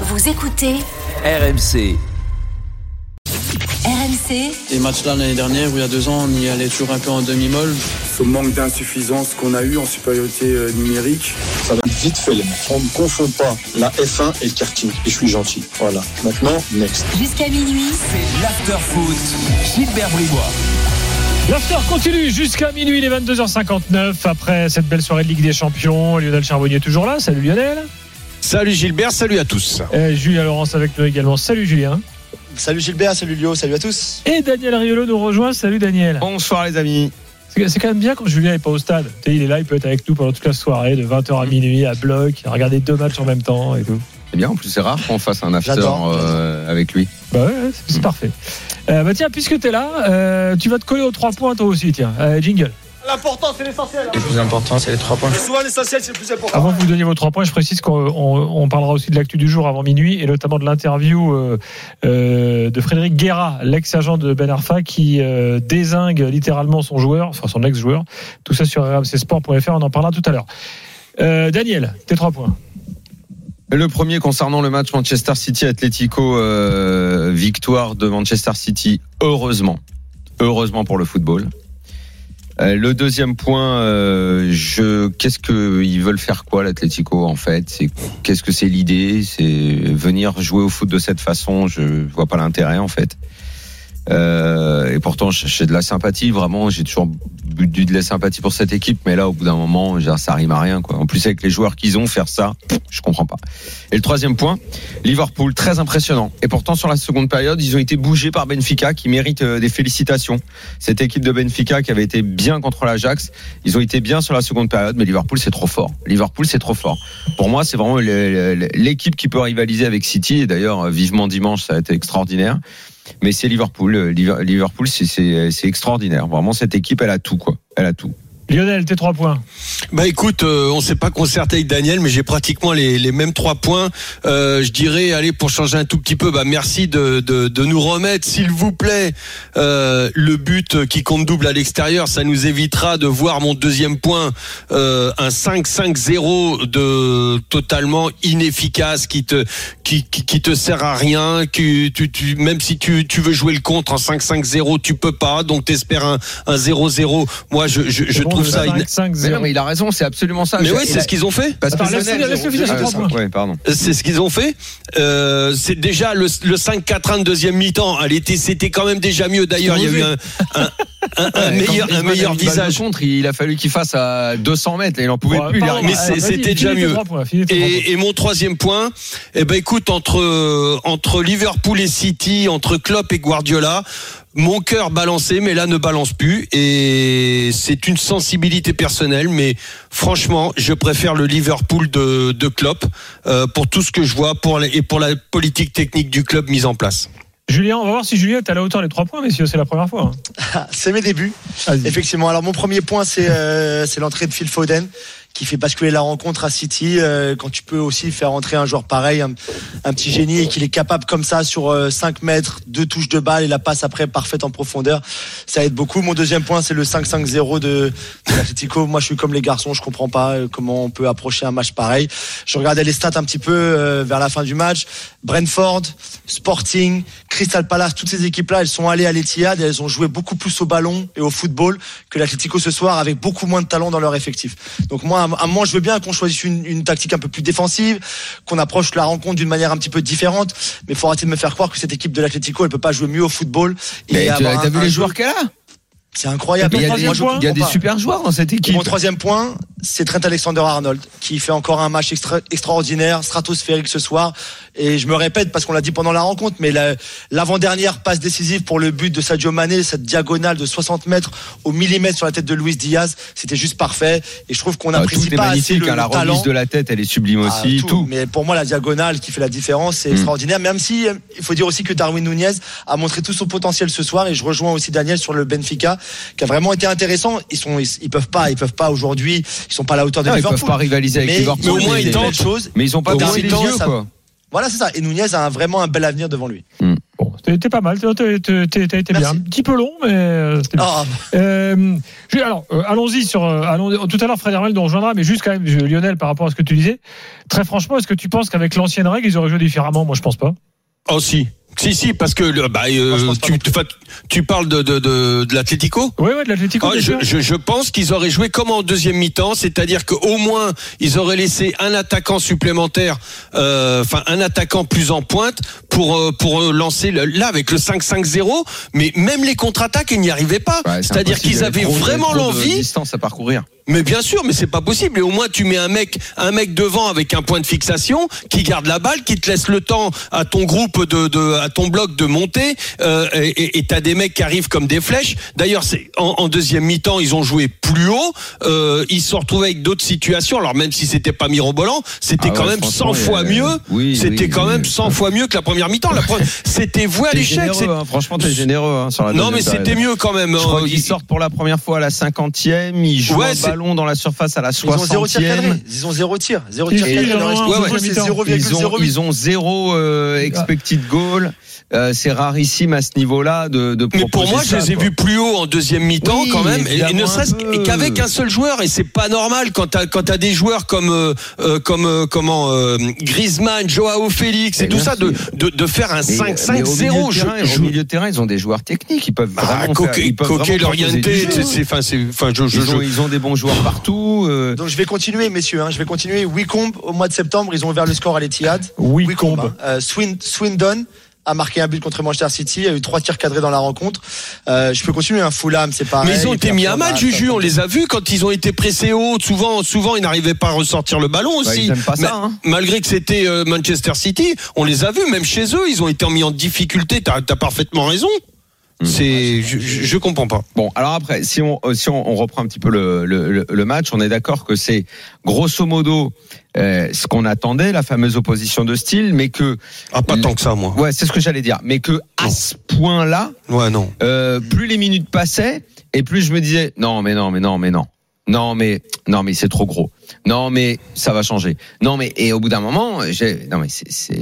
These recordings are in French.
Vous écoutez RMC. RMC Les matchs là l'année dernière ou il y a deux ans, on y allait toujours un peu en demi-molle. Ce manque d'insuffisance qu'on a eu en supériorité euh, numérique. Ça va vite fait les mecs. On ne confond pas la F1 et le karting. Et je suis gentil. Voilà. Maintenant, next. jusqu'à minuit. C'est l'after-foot. Gilbert Bribois. L'after continue jusqu'à minuit, les 22h59. Après cette belle soirée de Ligue des Champions, Lionel Charbonnier est toujours là. Salut Lionel. Salut Gilbert, salut à tous. Et Julien Laurence avec nous également. Salut Julien. Salut Gilbert, salut Lio, salut à tous. Et Daniel Riolo nous rejoint. Salut Daniel. Bonsoir les amis. C'est quand même bien quand Julien n'est pas au stade. Il est là, il peut être avec nous pendant toute la soirée, de 20h à minuit, à bloc, à regarder deux matchs en même temps et tout. C'est bien, en plus c'est rare qu'on fasse un after euh, avec lui. Bah ouais, ouais, c'est c'est parfait. Euh, bah tiens, puisque tu es là, euh, tu vas te coller aux trois points toi aussi, tiens. Euh, jingle. L'important, c'est l'essentiel. Le plus important, c'est les trois points. Souvent, l'essentiel, c'est le plus important. Avant que vous donniez vos trois points, je précise qu'on on- on parlera aussi de l'actu du jour avant minuit et notamment de l'interview euh, euh, de Frédéric Guerra, l'ex-agent de Ben Arfa, qui euh, désingue littéralement son joueur, enfin son ex-joueur. Tout ça sur rmcsport.fr, on en parlera tout à l'heure. Euh, Daniel, tes trois points. Le premier concernant le match Manchester City Atlético, euh, victoire de Manchester City, heureusement. Heureusement pour le football. Euh, le deuxième point, euh, je, qu'est-ce que ils veulent faire quoi l'Atlético en fait? C'est qu'est-ce que c'est l'idée? C'est venir jouer au foot de cette façon. Je vois pas l'intérêt en fait. Euh, et pourtant, j'ai de la sympathie, vraiment. J'ai toujours eu de la sympathie pour cette équipe, mais là, au bout d'un moment, ça rime à rien. Quoi. En plus, avec les joueurs qu'ils ont, faire ça, je comprends pas. Et le troisième point, Liverpool, très impressionnant. Et pourtant, sur la seconde période, ils ont été bougés par Benfica, qui mérite euh, des félicitations. Cette équipe de Benfica qui avait été bien contre l'Ajax, ils ont été bien sur la seconde période, mais Liverpool, c'est trop fort. Liverpool, c'est trop fort. Pour moi, c'est vraiment l'équipe qui peut rivaliser avec City. Et d'ailleurs, vivement dimanche, ça a été extraordinaire. Mais c'est Liverpool. Euh, Liver- Liverpool, c'est- c'est c'est extraordinaire. Vraiment, cette équipe, elle a tout, quoi. Elle a tout. Lionel, tes trois points. Bah écoute, euh, on s'est pas concerté avec Daniel, mais j'ai pratiquement les, les mêmes trois points. Euh, je dirais, allez, pour changer un tout petit peu, bah merci de, de, de nous remettre, s'il vous plaît, euh, le but qui compte double à l'extérieur. Ça nous évitera de voir mon deuxième point, euh, un 5-5-0 de totalement inefficace qui te qui, qui, qui te sert à rien. Qui, tu, tu, même si tu, tu veux jouer le contre en 5-5-0, tu peux pas. Donc t'espères un, un 0-0. Moi, je, je, je Bon, trouve ça. ina- 5-0. Mais non, mais il a raison, c'est absolument ça. mais ouais, c'est ce qu'ils ont fait. C'est ce qu'ils ont fait. Euh, c'est déjà le, le 5-4-1 de deuxième mi-temps. Elle était, c'était quand même déjà mieux. D'ailleurs, il y a eu un, un, un- meilleur, un meilleur visage. Contre, il a fallu qu'il fasse à 200 mètres. Là, il en pouvait Ouais, plus. pardon, arrive- mais c'était déjà mieux. points. Et, et mon troisième point, eh ben écoute, entre entre Liverpool et City, entre Klopp et Guardiola, mon cœur balançait, mais là ne balance plus. Et c'est une sensibilité personnelle, mais franchement, je préfère le Liverpool de, de Klopp euh, pour tout ce que je vois pour et pour la politique technique du club mise en place. Julien, on va voir si Julien est à la hauteur des trois points, messieurs, c'est la première fois. hein. C'est mes débuts, effectivement. Alors mon premier point, c'est euh, c'est l'entrée de Phil Foden qui fait basculer la rencontre à City. euh, quand tu peux aussi faire entrer un joueur pareil, un, petit génie, et qu'il est capable comme ça sur euh, 5 mètres, deux touches de balle et la passe après parfaite en profondeur, ça aide beaucoup. Mon deuxième point, c'est le 5-5-0 de, de l'Atlético. Moi, je suis comme les garçons, je comprends pas euh, comment on peut approcher un match pareil. Je regardais les stats un petit peu euh, vers la fin du match. Brentford, Sporting, Crystal Palace, toutes ces équipes-là, elles sont allées à l'Etihad et elles ont joué beaucoup plus au ballon et au football que l'Atlético ce soir avec beaucoup moins de talent dans leur effectif. Donc moi, à un moment, je veux bien qu'on choisisse une, une tactique un peu plus défensive, qu'on approche la rencontre d'une manière un petit peu différente, mais il faut arrêter de me faire croire que cette équipe de l'Atlético, elle peut pas jouer mieux au football. Mais tu as un- vu les joueurs qu'elle a? C'est incroyable. Et Il y a des, y a des super joueurs dans cette Et équipe. Mon troisième point, c'est Trent Alexander-Arnold qui fait encore un match extra- extraordinaire, stratosphérique ce soir. Et je me répète parce qu'on l'a dit pendant la rencontre, mais la- l'avant-dernière passe décisive pour le but de Sadio Mané, cette diagonale de 60 mètres au millimètre sur la tête de Luis Diaz, c'était juste parfait. Et je trouve qu'on Ah, tout est pas assez magnifique. le, hein, la le talent. remise de la tête, elle est sublime Ah, aussi. tout. tout. Mais pour moi, la diagonale qui fait la différence, c'est Mm. extraordinaire. Même si euh, il faut dire aussi que Darwin Nunez a montré tout son potentiel ce soir. Et je rejoins aussi Daniel sur le Benfica, qui a vraiment été intéressant. Ils sont, ils, ils peuvent pas, ils peuvent pas aujourd'hui. Ils sont pas à la hauteur de Non, ils Liverpool. peuvent pas rivaliser avec mais, Liverpool. mais au moins, ils ils tentent. choses. Mais ils ont pas Au moins, ils les yeux, ça- quoi. Voilà, c'est ça. Et Nunez a un- vraiment un bel avenir devant lui. Bon, t'es t'es pas mal, t'as été bien. Un petit peu long, mais euh, c'était bien. Ah, Euh, je- alors, euh, allons-y sur. euh, allons, tout à l'heure, Fred Hermel nous rejoindra, mais juste quand même, Lionel, par rapport à ce que tu disais, très franchement, est-ce que tu penses qu'avec l'ancienne règle, ils auraient joué différemment? Moi, je pense pas. Oh si. Si, si, parce que le- bah, euh, Moi, tu, parles de, de, de, de l'Atlético Oui, oui, de l'Atlético. Ah, je, sûr. je, je pense qu'ils auraient joué comme en deuxième mi-temps, c'est-à-dire qu'au moins ils auraient laissé un attaquant supplémentaire, euh, enfin un attaquant plus en pointe pour euh, pour euh, lancer le- là avec le 5-5-0. Mais même les contre-attaques, ils n'y arrivaient pas. Ouais, c'est c'est-à-dire qu'ils avaient vraiment trop de l'envie. distance à parcourir. Mais bien sûr, mais c'est pas possible. Et au moins, tu mets un mec, un mec devant avec un point de fixation, qui garde la balle, qui te laisse le temps à ton groupe de, de à ton bloc de monter. Euh, et- t'as des mecs qui arrivent comme des flèches. D'ailleurs, c'est en, en deuxième mi-temps, ils ont joué plus haut. Euh, ils se sont retrouvés avec d'autres situations. Alors même si c'était pas mirobolant, c'était Ah quand même franchement, 100 il y a- fois mieux. Oui, c'était oui, quand oui. même 100 fois mieux que la première mi-temps. La première, c'était voué à l'échec. hein, franchement, t'es généreux hein, sur la Non, mais c'était mieux quand même. Je crois Euh, qu'ils sortent pour la première fois à la 50e, ils jouent Ouais, ballon dans la surface à la ils ont zéro tir cadré. 60e. Ils ont zéro tir. Zéro tir ils ont un en expected deuxième goal, c'est mi-temps. Ils ont, 0,08. ils ont zéro euh, expected goal. Euh, c'est rarissime à ce niveau-là de, de Mais pour proposer moi, je ça, les ai vus plus haut en deuxième mi-temps Oui, quand même, et, et ne serait-ce et qu'avec un seul joueur. Et c'est pas normal quand t'as quand t'as des joueurs comme euh, euh, comme euh, comment euh, Griezmann, Joao Félix et Mais tout ça de, de de faire un Mais- mais au 5-5-0. milieu de Je, je- Au milieu de terrain, ils ont des joueurs techniques. Ils peuvent Ah, vraiment peuvent Coquet, proposer l'orienté, c'est c'est- enfin c'est enfin je je, Ils ont, je- ils ont des bons joueurs partout. euh, Donc je vais continuer, messieurs. hein, je vais continuer. Wycombe, au mois de septembre, ils ont ouvert le score à l'Etihad. Oui, Wycombe. Combe. hein. Euh, Swin- Swindon a marqué un but contre Manchester City. Il y a eu trois tirs cadrés dans la rencontre. Euh, je peux continuer. Un Fulham, c'est pareil. mais ils ont été mis à mal, bah, Juju. On les a vus quand ils ont été pressés haut. Souvent, souvent, ils n'arrivaient pas à ressortir le ballon bah, aussi. ils aiment pas Mais- ça. hein. Malgré que c'était euh, Manchester City, on les a vus, même chez eux, ils ont été mis en difficulté. T'as as parfaitement raison. Mmh. C'est, je, je, comprends pas. Bon, alors après, si on, euh, si on, on reprend un petit peu le, le, match, on est d'accord que c'est grosso modo euh, ce qu'on attendait, la fameuse opposition de style, mais que Ah, pas tant que ça, moi. ouais, c'est ce que j'allais dire, mais que à ce point-là, Ouais, non. euh, plus les minutes passaient et plus je me disais non, mais non, mais non, mais non. Non mais non mais c'est trop gros. Non mais ça va changer. Non mais et au bout d'un moment, j'ai non mais c'est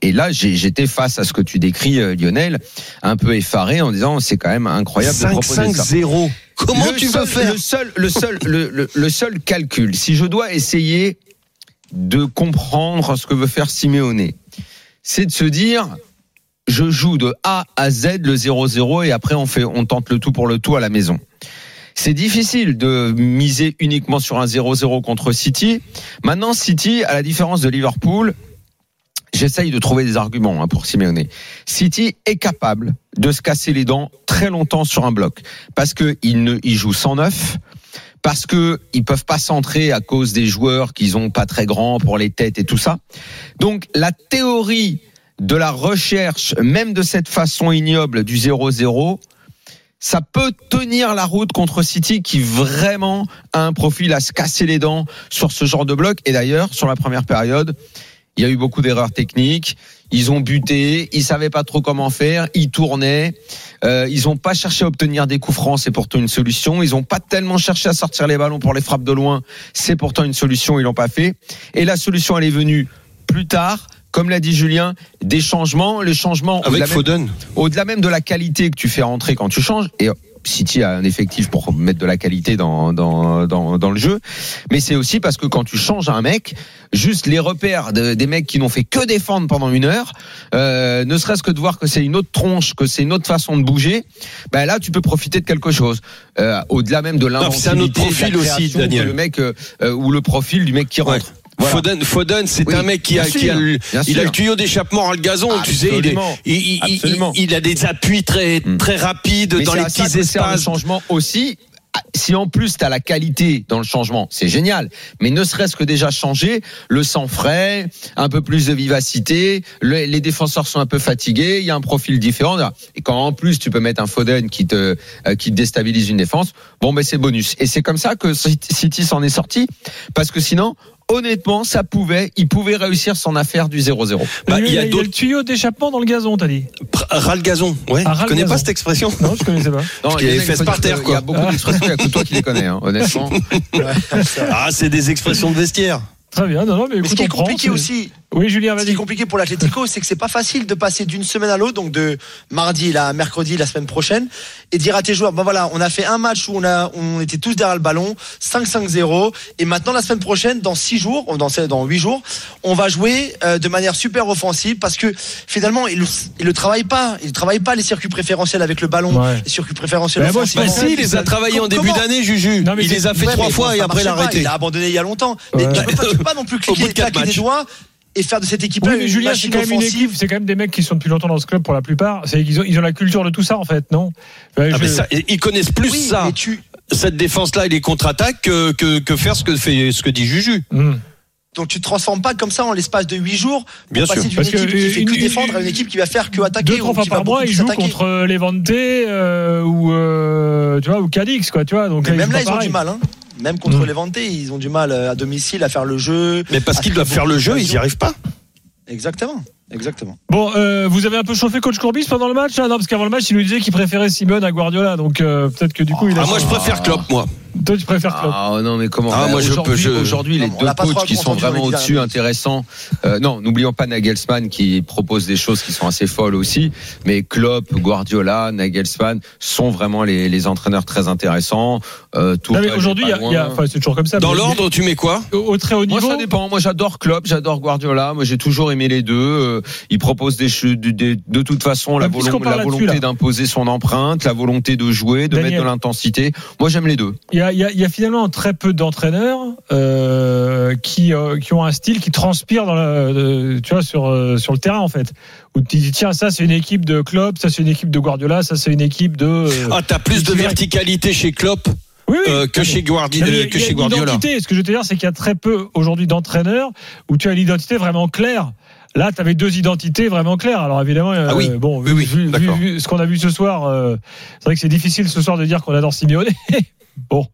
et là j'étais face à ce que tu décris euh, Lionel, un peu effaré en disant c'est quand même incroyable de proposer ça. 5-5-0. Comment Le tu seul- faire le seul, le seul, le, le- le seul calcul. Si je dois essayer de comprendre ce que veut faire Simeone, c'est de se dire, je joue de A à Z le 0-0 et après on fait, on tente le tout pour le tout à la maison. C'est difficile de miser uniquement sur un 0-0 contre City. Maintenant, City, à la différence de Liverpool, j'essaye de trouver des arguments hein, pour Simeone. City est capable de se casser les dents très longtemps sur un bloc parce que il ne, il joue 109 parce que ils peuvent pas centrer à cause des joueurs qu'ils ont pas très grands pour les têtes et tout ça. Donc la théorie de la recherche, même de cette façon ignoble du 0-0, ça peut tenir la route contre City qui vraiment a un profil à se casser les dents sur ce genre de bloc. Et d'ailleurs, sur la première période, il y a eu beaucoup d'erreurs techniques. Ils ont buté, ils savaient pas trop comment faire, ils tournaient, euh, ils ont pas cherché à obtenir des coups francs, c'est pourtant une solution. Ils ont pas tellement cherché à sortir les ballons pour les frappes de loin, c'est pourtant une solution, ils l'ont pas fait. Et la solution, elle est venue plus tard. Comme l'a dit Julien, des changements, les changements Avec au-delà même- Foden au-delà même de la qualité que tu fais rentrer quand tu changes, et City a un effectif pour mettre de la qualité dans, dans, dans, dans le jeu, mais c'est aussi parce que quand tu changes un mec, juste les repères de- des mecs qui n'ont fait que défendre pendant une heure, euh, ne serait-ce que de voir que c'est une autre tronche, que c'est une autre façon de bouger, ben là tu peux profiter de quelque chose. Euh, au-delà même de puis c'est l'inventivité, un autre profil aussi, Daniel. Le mec euh, euh, ou le profil du mec qui Ouais. Voilà. Foden, Foden, c'est Oui, un mec qui a, qui a le, il a le tuyau d'échappement à le gazon, tu sais, il, est- il, a des appuis très, Mm. très rapides Mais dans les petits espaces. changement aussi. Si en plus tu as la qualité dans le changement, c'est génial. Mais ne serait-ce que déjà changer, le sang frais, un peu plus de vivacité, le- les défenseurs sont un peu fatigués, il y a un profil différent. Et quand en plus tu peux mettre un Foden qui te euh, qui te déstabilise une défense, bon ben c'est bonus. Et c'est comme ça que City s'en est sorti, parce que sinon. Honnêtement, ça pouvait, il pouvait réussir son affaire du 0-0. Bah, il y a le d'autres. tuyau d'échappement dans le gazon, t'as dit. Ras le gazon. Ouais. Ah, le connais gazon. pas cette expression Non, je connaissais pas. Non, qu'il y a il y les fesses par terre, que Il y a quoi. beaucoup d'expressions, il y a que toi qui les connais, hein, honnêtement. Ah, c'est des expressions de vestiaire. Très bien, non, non, mais Mais ce qui est prend, compliqué aussi, Oui, Julien, Ce qui est compliqué pour l'Atlético, c'est que c'est pas facile de passer d'une semaine à l'autre, donc de mardi à mercredi la semaine prochaine, et dire à tes joueurs, ben voilà, on a fait un match où on a, on était tous derrière le ballon, 5-5-0, et maintenant la semaine prochaine, dans six jours, dans dans huit jours, on va jouer euh, de manière super offensive parce que finalement, il, il le travaille pas, il travaille pas les circuits préférentiels avec le ballon, Ouais. les circuits préférentiels Mais moi, je si, il les a travaillés en début d'année, Juju. Non, mais il les a fait trois fois et après il a marchait pas, arrêté. Il a abandonné il y a longtemps. Mais Ouais. tu peux pas, tu peux pas non plus cliquer, claquer des doigts et faire de cette équipe-là Oui, mais Julien, c'est quand même une offensive. équipe, c'est quand même des mecs qui sont depuis longtemps dans ce club pour la plupart. C'est qu'ils ont, ils ont la culture de tout ça en fait, non? Ah, je- mais ça, ils connaissent plus Oui, ça, mais tu, cette défense-là et les contre-attaques que, que, que faire ce que fait ce que dit Juju. Hmm. donc tu te transformes pas comme ça en l'espace de 8 jours pour Bien passer sûr. d'une Parce que équipe qui fait que une- défendre à une équipe qui va faire que attaquer Deux trois ou fois par mois, ils jouent contre Levante euh, ou euh, tu vois ou Cadix quoi, tu vois. Donc Mais là, même ils là, ils ont du mal. Hein. Même contre Mm. Levante, ils ont du mal euh, à domicile à faire le jeu. Mais parce qu'ils doivent faire le jeu, ils y d'occasions. arrivent pas. Exactement. Exactement. Bon, euh, vous avez un peu chauffé coach Courbis pendant le match là Non, parce qu'avant le match, il nous disait qu'il préférait Simone à Guardiola, donc euh, peut-être que du coup, il a. Ah, moi, je préfère Klopp, moi. Toi, tu préfères Klopp? Ah non mais comment Ah, moi, je aujourd'hui, peux- je- aujourd'hui les Non, deux coachs qui sont vraiment au-dessus intéressants. Euh, non, n'oublions pas Nagelsmann qui propose des choses qui sont assez folles aussi, mais Klopp, Guardiola, Nagelsmann sont vraiment les, les entraîneurs très intéressants. Euh, aujourd'hui, il y a, enfin, c'est toujours comme ça. Dans l'ordre, tu mets quoi? Au, au très haut Moi, niveau. ça dépend. Moi, j'adore Klopp, j'adore Guardiola. Moi, j'ai toujours aimé les deux. Euh, ils proposent des, des- de toute façon la, volon- volonté d'imposer son empreinte, la volonté de jouer, de Daniel. mettre de l'intensité. Moi, j'aime les deux. Il y a, il y a- il y a finalement très peu d'entraîneurs euh, qui, euh, qui ont un style qui transpire dans la, tu vois, sur, euh, sur le terrain en fait. Où tu dis tiens ça c'est une équipe de Klopp, ça c'est une équipe de Guardiola, ça c'est une équipe de. euh, Ah, t'as plus de verticalité chez Klopp oui, oui. euh, que chez Guardi- non, mais il y euh, a- que il y a chez Guardiola. identité. Ce que je veux te dire, c'est qu'il y a très peu aujourd'hui d'entraîneurs où tu as l'identité vraiment claire. Là, tu avais deux identités vraiment claires. Alors évidemment, euh, Ah oui. bon, Oui, vu, oui, vu- d'accord. vu ce qu'on a vu ce soir, euh, c'est vrai que c'est difficile ce soir de dire qu'on adore Simeone. bon,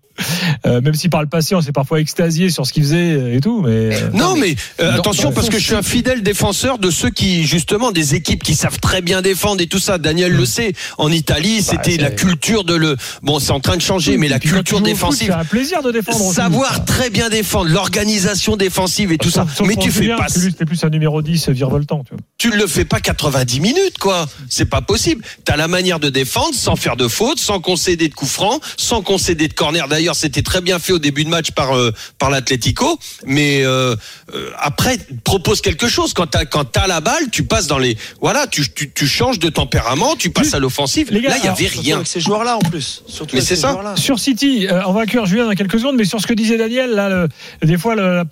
Euh, même si par le passé on s'est parfois extasié sur ce qu'il faisait et tout, mais euh, Non, mais, euh, dans- attention dans parce que je suis un fidèle défenseur de ceux qui justement des équipes qui savent très bien défendre et tout ça. Daniel le sait. En Italie, c'était c'est- la culture de le. Bon, c'est en train de changer, mais la culture défensive. C'est un plaisir de défendre. aussi. Savoir très bien défendre, l'organisation défensive et tout ça. Sauf- Mais tu fais Julien, pas, C'était plus un numéro 10 virevoltant. Tu vois. tu le fais pas 90 minutes, quoi. C'est pas possible. T'as la manière de défendre sans faire de faute, sans concéder de coups francs, sans concéder de corner. D'ailleurs, c'était très bien fait au début de match par euh, par l'Atlético. Mais euh, euh, après, propose quelque chose. Quand t'as quand t'as la balle, tu passes dans les. Voilà, tu tu, tu changes de tempérament, tu passes à l'offensive. Là, il y avait rien. avec ces joueurs-là en plus. Surtout Mais c'est ces ça. Sur City, euh, on va accueillir Julien dans quelques secondes, mais sur ce que disait Daniel, là, le- des fois, le- la,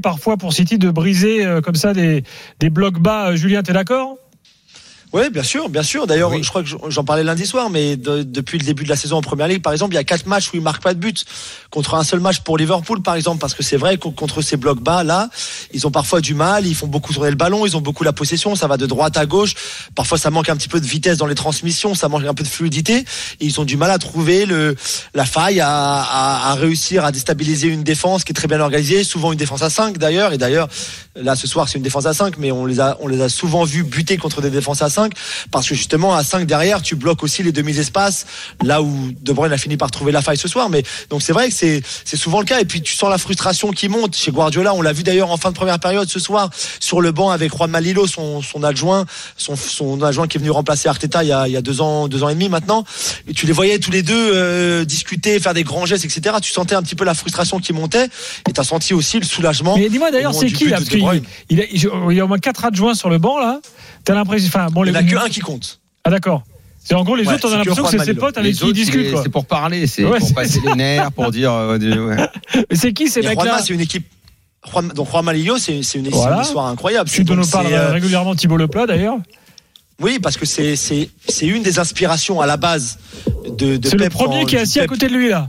parfois pour City de briser euh, comme ça des, des blocs bas. Julien, t'es d'accord? Oui, bien sûr, bien sûr. D'ailleurs, je crois que j'en parlais lundi soir, mais de- depuis le début de la saison en Première Ligue, par exemple, il y a quatre matchs où ils marquent pas de but contre un seul match pour Liverpool, par exemple, parce que c'est vrai que contre ces blocs bas là, ils ont parfois du mal, ils font beaucoup tourner le ballon, ils ont beaucoup la possession, ça va de droite à gauche. Parfois, ça manque un petit peu de vitesse dans les transmissions, ça manque un peu de fluidité, et ils ont du mal à trouver le la faille, à, à, à réussir à déstabiliser une défense qui est très bien organisée, souvent une défense à 5 d'ailleurs, et d'ailleurs là ce soir c'est une défense à 5 mais on les a on les a souvent vus buter contre des défenses à 5 parce que justement à 5 derrière tu bloques aussi les demi-espaces là où De Bruyne a fini par trouver la faille ce soir mais donc c'est vrai que c'est souvent le cas et puis tu sens la frustration qui monte chez Guardiola on l'a vu d'ailleurs en fin de première période ce soir sur le banc avec Juan Malilo son son adjoint son son adjoint qui est venu remplacer Arteta il y a il y a deux ans deux ans et demi maintenant et tu les voyais tous les deux euh, discuter faire des grands gestes etc tu sentais un petit peu la frustration qui montait et tu as senti aussi le soulagement Mais dis-moi d'ailleurs, c'est qui là Parce qu'il il il y a au moins quatre adjoints sur le banc là? T'as l'impression. Enfin, bon, il n'y en a que un qui compte Ah d'accord. C'est en gros les Ouais, autres, on a l'impression que c'est ses potes avec Les qui ils autres, discutent c'est- pour parler, c'est Ouais, pour passer les nerfs, pour dire. euh, ouais. Mais c'est qui ces mecs-là c'est une équipe Juan, donc Juan Malillo, c'est c'est une, c'est Voilà. une histoire incroyable. Tu nous parles euh, régulièrement Thibault Leplat d'ailleurs. Oui, parce que c'est c'est c'est une des inspirations à la base de. de C'est le premier qui est assis à côté de lui là.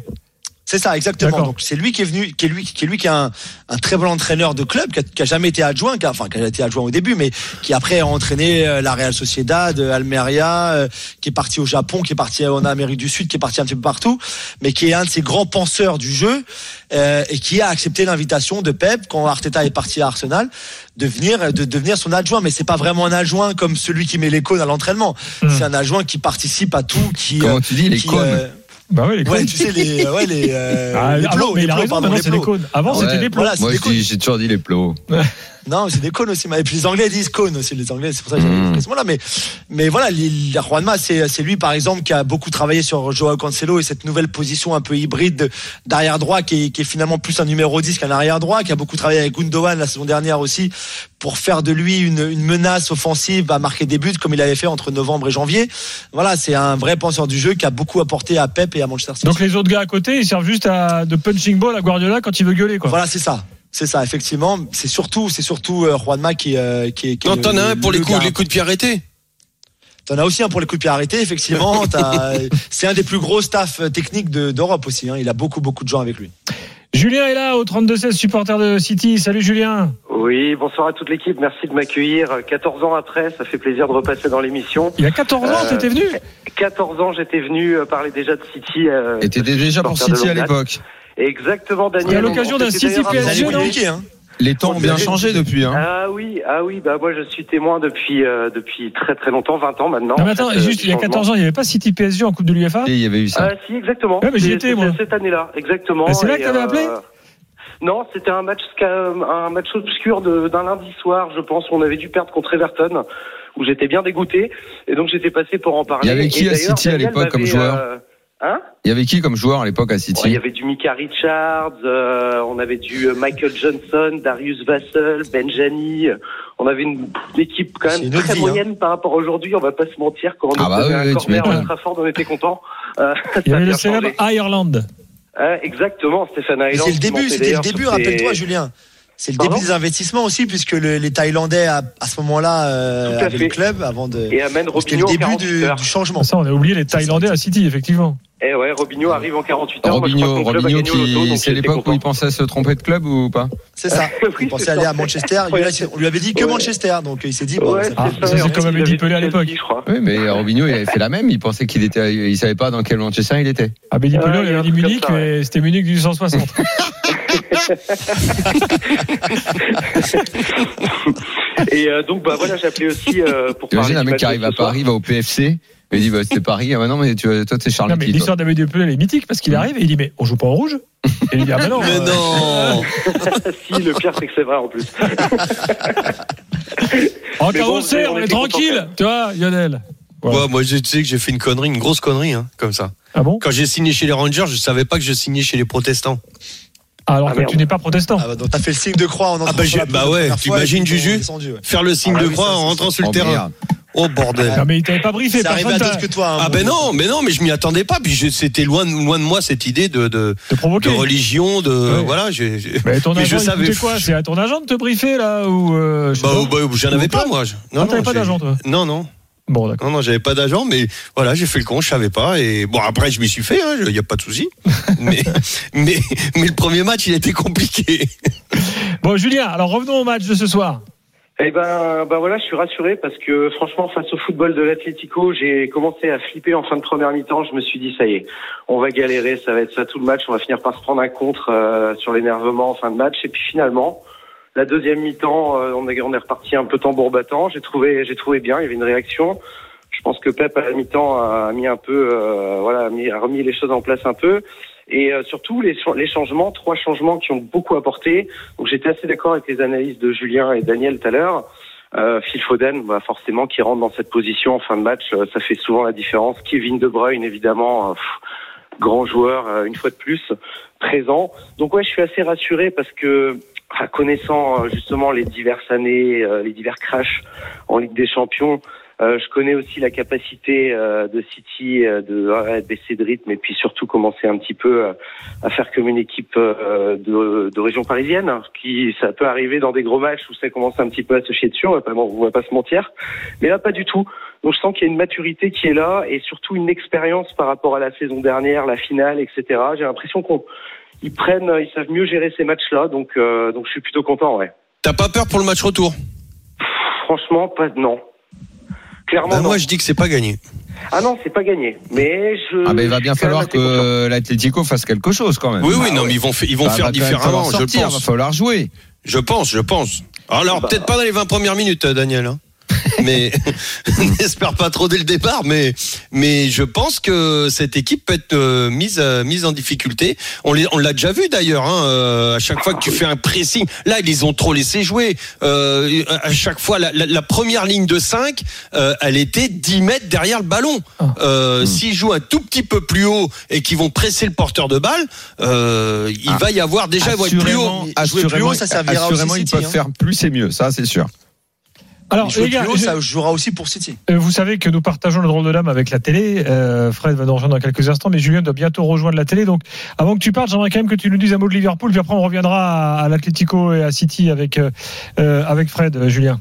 C'est ça, exactement. Donc c'est lui qui est venu, qui est lui, qui est lui qui est un, un très bon entraîneur de club, qui a, qui a jamais été adjoint, qui a, enfin qui a été adjoint au début, mais qui après a entraîné euh, la Real Sociedad, euh, Almeria, euh, qui est parti au Japon, qui est parti en Amérique du Sud, qui est parti un petit peu partout, mais qui est un de ces grands penseurs du jeu euh, et qui a accepté l'invitation de Pep quand Arteta est parti à Arsenal de venir de devenir son adjoint. Mais c'est pas vraiment un adjoint comme celui qui met les cônes à l'entraînement. Hmm. C'est un adjoint qui participe à tout, qui Comment euh, tu dis les qui, cônes euh, Bah oui, les Ouais, cônes. tu sais les, ouais, les, euh, Ah, les ah non, plots, mais les il a plots, raison, pardon, maintenant les c'est des plots. cônes. Avant Ouais. c'était des plots. Voilà, c'est Moi, des je cônes. dis- j'ai toujours dit les plots. Non, c'est des cônes aussi. Et puis les Anglais disent cônes aussi. Les Anglais, c'est pour ça que j'ai Mm. fait ce mot-là. Mais, mais voilà, l'île- la Juanma, c'est, c'est lui, par exemple, qui a beaucoup travaillé sur Joao Cancelo et cette nouvelle position un peu hybride de- d'arrière droit qui est, qui est finalement plus un numéro 10 qu'un arrière droit, qui a beaucoup travaillé avec Gundogan la saison dernière aussi pour faire de lui une, une menace offensive à marquer des buts comme il avait fait entre novembre et janvier. Voilà, c'est un vrai penseur du jeu qui a beaucoup apporté à Pep et à Manchester City. Donc les autres gars à côté, ils servent juste à, de punching ball à Guardiola quand il veut gueuler quoi. Voilà, c'est ça. C'est ça, effectivement. C'est surtout, c'est surtout euh, Juanma qui, euh, qui, est- Non, t'en as un pour les le coups, gars. les coups de pied arrêtés. T'en as aussi un pour les coups de pied arrêtés, effectivement. C'est un des plus gros staffs euh, techniques de- d'Europe aussi. hein. Il a beaucoup, beaucoup de gens avec lui. Julien est là au 32-16, supporter de City. Salut Julien. Oui, bonsoir à toute l'équipe. Merci de m'accueillir. 14 ans après, ça fait plaisir de repasser dans l'émission. Il y a 14 ans, Euh, t'étais venu 14 ans, j'étais venu euh, parler déjà de City. euh, Et t'étais déjà pour City à l'époque. Exactement, Daniel. À l'occasion On d'un City PSG, non hein. Les temps ont bien changé depuis. Hein. Ah oui, ah oui, bah moi je suis témoin depuis euh, depuis très très longtemps, 20 ans maintenant. Non mais attends, en fait, euh, juste il y a changement. 14 ans, il n'y avait pas City PSG en Coupe de l'UEFA Et il y avait eu ça. Ah si, exactement. Ouais, mais j'y étais, c'était moi. Cette année-là, exactement. C'est là que t'avais appelé? Non, c'était un match un match obscur de- d'un lundi soir, je pense. On avait dû perdre contre Everton, où j'étais bien dégoûté, et donc j'étais passé pour en parler. Il y avait qui Et à City à l'époque comme joueur euh, Hein? Il y avait qui comme joueur à l'époque à Bon, Il y City avait du Mika Richards, euh, on avait du euh, Michael Johnson, Darius Vassell, Benjani. On avait une, une équipe quand même très vie, hein. moyenne par rapport à aujourd'hui. On va pas se mentir. Quand on Ah bah oui, un oui, corner à Trafford, on était content. Euh, Il y avait le célèbre. Ireland. Euh, exactement, Stéphane Mais Island. c'est le début, c'était le début, rappelle-toi, Julien. C'est le Pardon début des investissements aussi, puisque le- les Thaïlandais, à, à ce moment-là, euh, avaient fait. le club avant de. Et amène C'était le Robinho début 48 du, du changement. Ça, on a oublié les Thaïlandais à City, effectivement. Et ouais, Robinho arrive en 48 heures. Robinho, Robinho qui c'est l'époque où il pensait se tromper de club ou pas C'est ça. Il pensait aller à Manchester. On lui avait dit que Ouais. Manchester, donc il s'est dit, bon, Ouais, ça- c'est Ah, ça. ça, c'est Et comme avait dit Pelé à l'époque. je crois. Oui, mais Robinho il avait fait la même. Il pensait qu'il était, il savait pas dans quel Manchester il était. Ah, Pelé, il avait dit Munich, mais c'était Munich du 160. Et euh, donc, bah voilà, j'appelais aussi euh, pour parler T'imagines un mec qui arrive à. Paris, va au PFC, et il dit bah, c'était Paris. Ah bah non, mais tu, toi t'es Charles non, mais toi. l'histoire d'Amélie de Pelé, elle est mythique parce qu'il arrive et il dit Mais on joue pas en rouge? Et il dit Ah, mais non. Mais euh, non si, le pire, c'est que c'est vrai en plus. En Mais bon, on on est tranquille. Tu vois, Lionel. Voilà. Ouais, Moi, je tu sais que j'ai fait une connerie, une grosse connerie, hein, comme ça. Ah bon? Quand j'ai signé chez les Rangers, je savais pas que je signais chez les protestants. Alors Ah, que merde. tu n'es pas protestant. Ah, bah, donc t'as fait le signe de croix en entrant bah, sur la bah ouais, t'imagines, Juju ouais. Faire le signe Ah de oui, croix ça, en rentrant ça. sur le Oh, terrain. merde. Oh bordel. Non, mais il t'avait pas briefé. C'est arrivé à d'autres que toi. hein, Ah ben non, mais non, mais je m'y attendais pas. Puis je- c'était loin, de- loin de moi cette idée de de, de provoquer. religion, de Ouais. voilà. j'ai- j'ai- Mais ton Mais agent, je savais- quoi C'est à ton agent de te briefer là ou euh, Bah, bah, j'en avais pas pas moi. je- Ah, t'avais pas d'agent, toi Non, non, Bon, d'accord. non, non, j'avais pas d'agent, mais voilà, j'ai fait le con, je savais pas. Et bon, après, je m'y suis fait, il y a pas de souci. mais, mais, mais le premier match, il était compliqué. Bon, Julien, alors revenons au match de ce soir. Eh ben, ben voilà, je suis rassuré parce que franchement, face au football de l'Atlético, j'ai commencé à flipper en fin de première mi-temps. Je me suis dit, ça y est, on va galérer, ça va être ça tout le match. On va finir par se prendre un contre euh, sur l'énervement en fin de match. Et puis finalement, la deuxième mi-temps, euh, on, est, on est reparti un peu tambour battant. J'ai trouvé, j'ai trouvé bien. Il y avait une réaction. Je pense que Pep à la mi-temps a mis un peu, euh, voilà, a, mis- a remis les choses en place un peu. Et euh, surtout les, les changements, trois changements qui ont beaucoup apporté. Donc j'étais assez d'accord avec les analyses de Julien et Daniel tout à l'heure. Euh, Phil Foden, bah, forcément, qui rentre dans cette position en fin de match, euh, ça fait souvent la différence. Kevin De Bruyne, évidemment, euh, pff, grand joueur, une fois de plus, présent. Donc ouais, je suis assez rassuré parce que, connaissant euh, justement les diverses années, euh, les divers crashs en Ligue des Champions, Euh, je connais aussi la capacité euh, de City euh, de baisser de rythme et puis surtout commencer un petit peu euh, à faire comme une équipe de, de région parisienne, qui ça peut arriver dans des gros matchs où ça commence un petit peu à se chier dessus, on va pas, on va pas se mentir. Mais là, pas du tout. Donc je sens qu'il y a une maturité qui est là et surtout une expérience par rapport à la saison dernière, la finale, etc. J'ai l'impression qu'on ils prennent, ils savent mieux gérer ces matchs-là, donc euh, donc je suis plutôt content, ouais. T'as pas peur pour le match retour? Franchement, pas non. Clairement, Bah, non. Moi, je dis que c'est pas gagné. Ah non, c'est pas gagné. Mais je. Ah ben il va bien falloir que l'Atlético fasse quelque chose quand même. Oui, oui, Bah non, ouais. mais ils vont, fa- ils vont Bah, faire différemment, je pense. Va falloir jouer. Je pense, je pense. Alors, Bah. peut-être pas dans les 20 premières minutes, euh, Daniel. hein. Mais n'espère pas trop dès le départ. Mais mais je pense que cette équipe peut être euh, mise euh, mise en difficulté. On l'a déjà vu d'ailleurs. Hein, euh, à chaque fois que tu fais un pressing, là ils ont trop laissé jouer. Euh, à chaque fois, la, la- la première ligne de 5 euh, elle était 10 mètres derrière le ballon. Euh, S'ils jouent un tout petit peu plus haut et qu'ils vont presser le porteur de balle, il Ah. va y avoir déjà ils vont être plus haut. Assurément, Jouer plus haut, ça servira assurément, aussi ils peuvent hein. faire plus et mieux, ça c'est sûr. Alors, les gars, plus haut, je- ça jouera aussi pour City. Euh, Vous savez que nous partageons le drôle de l'âme avec la télé. Euh, Fred va nous rejoindre dans quelques instants, mais Julien doit bientôt rejoindre la télé. Donc, avant que tu partes, j'aimerais quand même que tu nous dises un mot de Liverpool. Puis après, on reviendra à, à l'Atlético et à City avec euh, avec Fred, Julien.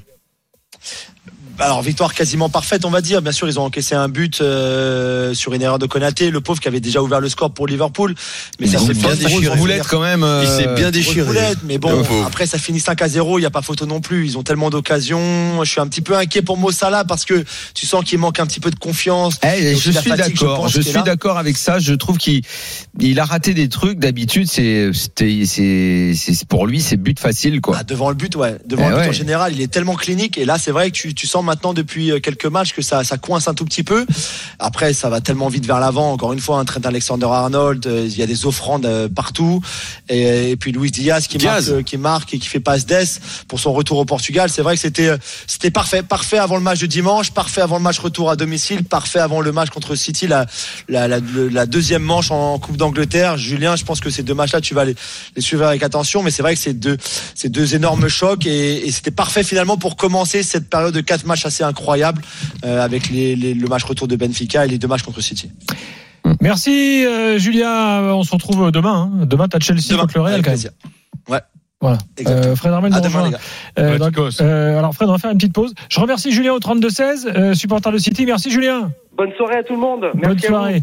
Alors victoire quasiment parfaite, on va dire. Bien sûr, ils ont encaissé un but euh, sur une erreur de Konaté, le pauvre qui avait déjà ouvert le score pour Liverpool. Mais ça s'est bien déchiré. boulette quand même. Il s'est euh, bien déchiré. boulette, mais bon, après ça finit 5 à 0, il n'y a pas photo non plus. Ils ont tellement d'occasions. Je suis un petit peu inquiet pour Mo Salah parce que tu sens qu'il manque un petit peu de confiance. Eh, je suis d'accord. Je suis d'accord avec ça. Je trouve qu'il il a raté des trucs. D'habitude, c'est c'est pour lui, c'est but facile quoi. Ah, devant le but, ouais. Devant Eh le but ouais. en général, il est tellement clinique. Et là, c'est vrai que tu, tu sens maintenant depuis euh, quelques matchs que ça, ça coince un tout petit peu. Après, ça va tellement vite vers l'avant. Encore une fois, un Trent Alexander-Arnold, euh, il y a des offrandes euh, partout. Et, et puis Luis Diaz qui Diaz. marque, qui marque et qui fait passe d'ess pour son retour au Portugal. C'est vrai que c'était, c'était parfait, parfait avant le match de dimanche, parfait avant le match retour à domicile, parfait avant le match contre City, la, la, la, le- la deuxième manche en Coupe d'Angleterre. Julien, je pense que ces deux matchs-là, tu vas les, les suivre avec attention, mais c'est vrai que c'est deux, c'est deux énormes chocs et, et c'était parfait finalement pour commencer cette période de quatre matchs assez incroyable euh, avec les, les- le match retour de Benfica et les deux matchs contre City. Merci, euh, Julien. On se retrouve demain. hein. Demain, t'as Chelsea Demain, contre le Real avec plaisir. Ouais. Voilà. Euh, Fred Armel demain. Euh, Ouais, donc, euh, alors Fred, on va faire une petite pause. Je remercie Julien au 32-16, euh, supporter de City. Merci Julien. Bonne soirée à tout le monde. Bonne Merci à vous. soirée.